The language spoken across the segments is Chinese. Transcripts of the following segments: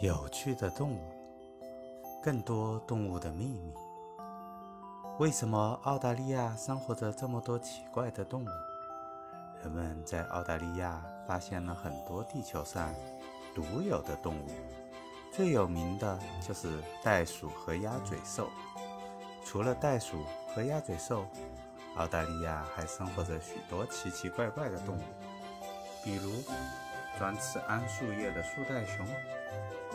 有趣的动物，更多动物的秘密。为什么澳大利亚生活着这么多奇怪的动物？人们在澳大利亚发现了很多地球上独有的动物，最有名的就是袋鼠和鸭嘴兽。除了袋鼠和鸭嘴兽，澳大利亚还生活着许多奇奇怪怪的动物，比如专吃桉树叶的树袋熊。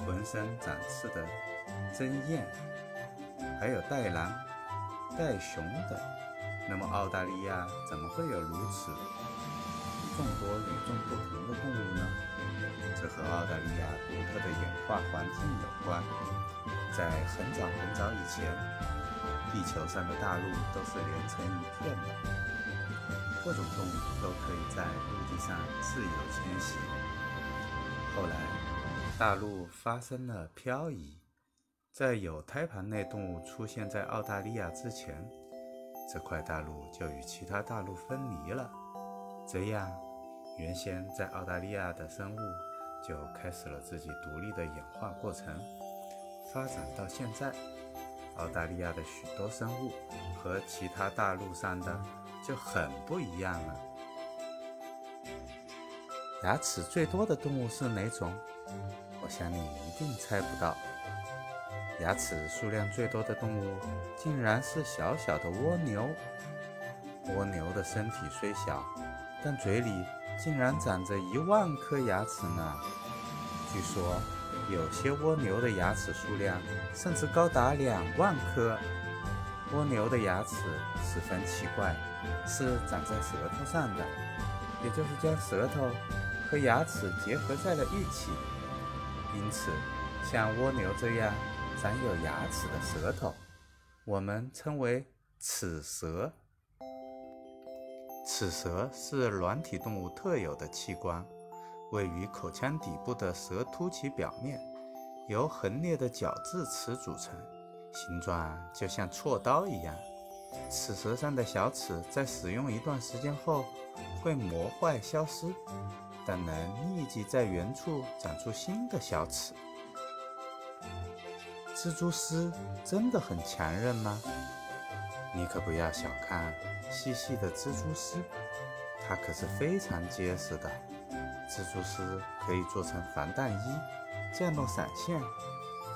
浑身长刺的针鼹，还有袋狼、袋熊等。那么澳大利亚怎么会有如此众多与众不同的动物呢？这和澳大利亚独特的演化环境有关。在很早很早以前，地球上的大陆都是连成一片的，各种动物都可以在陆地上自由迁徙。后来。大陆发生了漂移，在有胎盘类动物出现在澳大利亚之前，这块大陆就与其他大陆分离了。这样，原先在澳大利亚的生物就开始了自己独立的演化过程。发展到现在，澳大利亚的许多生物和其他大陆上的就很不一样了。牙齿最多的动物是哪种？我想你一定猜不到，牙齿数量最多的动物竟然是小小的蜗牛。蜗牛的身体虽小，但嘴里竟然长着一万颗牙齿呢。据说，有些蜗牛的牙齿数量甚至高达两万颗。蜗牛的牙齿十分奇怪，是长在舌头上的，也就是将舌头和牙齿结合在了一起。因此，像蜗牛这样长有牙齿的舌头，我们称为齿舌。齿舌是软体动物特有的器官，位于口腔底部的舌突起表面，由横裂的角质齿组成，形状就像锉刀一样。齿舌上的小齿在使用一段时间后会磨坏消失。但能立即在原处长出新的小齿。蜘蛛丝真的很强韧吗？你可不要小看细细的蜘蛛丝，它可是非常结实的。蜘蛛丝可以做成防弹衣、降落伞线，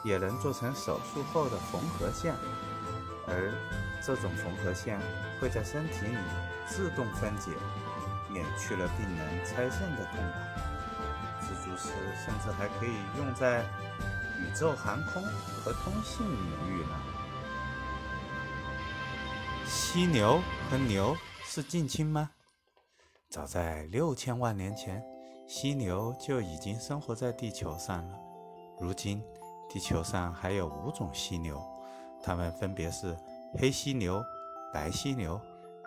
也能做成手术后的缝合线，而这种缝合线会在身体里自动分解。免去了病人拆线的痛苦。蜘蛛丝甚至还可以用在宇宙航空和通信领域呢。犀牛和牛是近亲吗？早在六千万年前，犀牛就已经生活在地球上了。如今，地球上还有五种犀牛，它们分别是黑犀牛、白犀牛、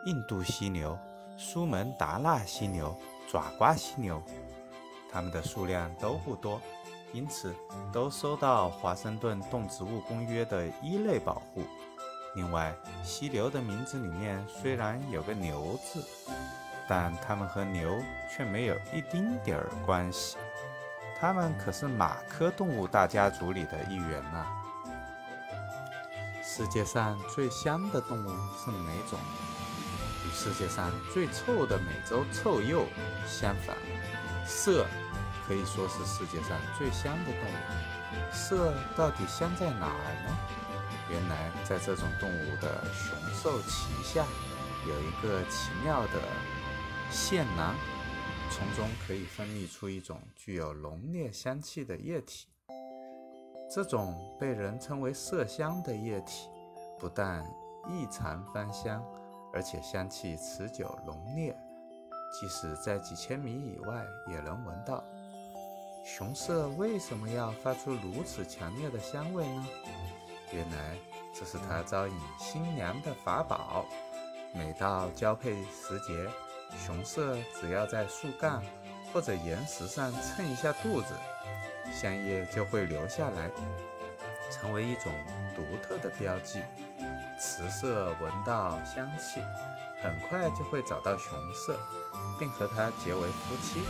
印度犀牛。苏门答腊犀牛、爪瓜犀牛，它们的数量都不多，因此都受到华盛顿动植物公约的一类保护。另外，犀牛的名字里面虽然有个“牛”字，但它们和牛却没有一丁点儿关系。它们可是马科动物大家族里的一员呢。世界上最香的动物是哪种？世界上最臭的美洲臭鼬相反，麝可以说是世界上最香的动物。麝到底香在哪儿呢？原来，在这种动物的雄兽旗下有一个奇妙的腺囊，从中可以分泌出一种具有浓烈香气的液体。这种被人称为麝香的液体，不但异常芳香。而且香气持久浓烈，即使在几千米以外也能闻到。雄麝为什么要发出如此强烈的香味呢？原来这是它招引新娘的法宝。每到交配时节，雄麝只要在树干或者岩石上蹭一下肚子，香叶就会留下来，成为一种独特的标记。雌色闻到香气，很快就会找到雄色，并和它结为夫妻。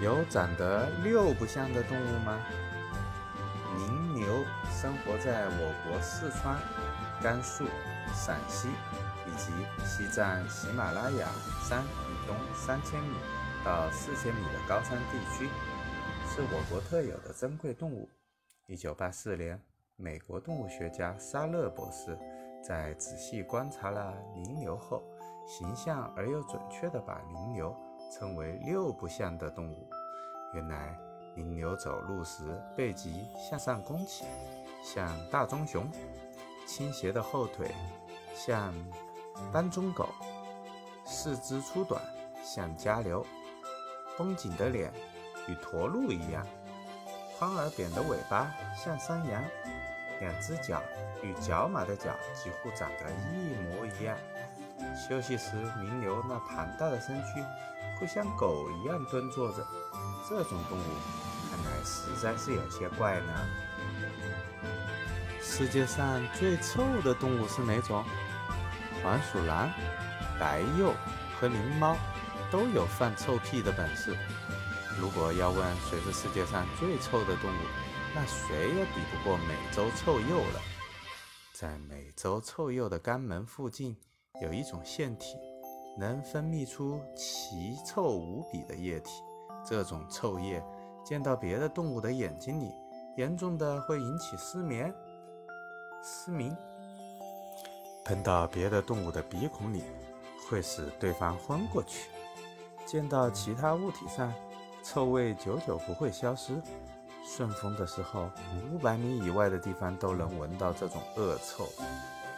有长得六不像的动物吗？羚牛生活在我国四川、甘肃、陕西以及西藏喜马拉雅山以东三千米到四千米的高山地区，是我国特有的珍贵动物。一九八四年，美国动物学家沙勒博士在仔细观察了羚牛后，形象而又准确地把羚牛称为六不像的动物。原来。羚牛走路时背脊向上弓起，像大棕熊；倾斜的后腿像斑中狗；四肢粗短像家牛；绷紧的脸与驼鹿一样；宽而扁的尾巴像山羊；两只脚与角马的脚几乎长得一模一样。休息时，羚牛那庞大的身躯会像狗一样蹲坐着。这种动物。看来实在是有些怪呢。世界上最臭的动物是哪种？黄鼠狼、白鼬和灵猫都有放臭屁的本事。如果要问谁是世界上最臭的动物，那谁也比不过美洲臭鼬了。在美洲臭鼬的肛门附近有一种腺体，能分泌出奇臭无比的液体。这种臭液。溅到别的动物的眼睛里，严重的会引起失眠、失明；喷到别的动物的鼻孔里，会使对方昏过去；溅到其他物体上，臭味久久不会消失。顺风的时候，五百米以外的地方都能闻到这种恶臭。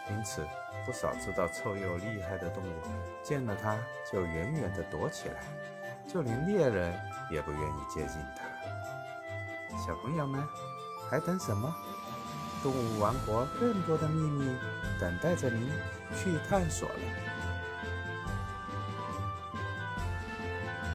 因此，不少知道臭鼬厉害的动物，见了它就远远地躲起来，就连猎人也不愿意接近它。小朋友们，还等什么？动物王国更多的秘密等待着您去探索了。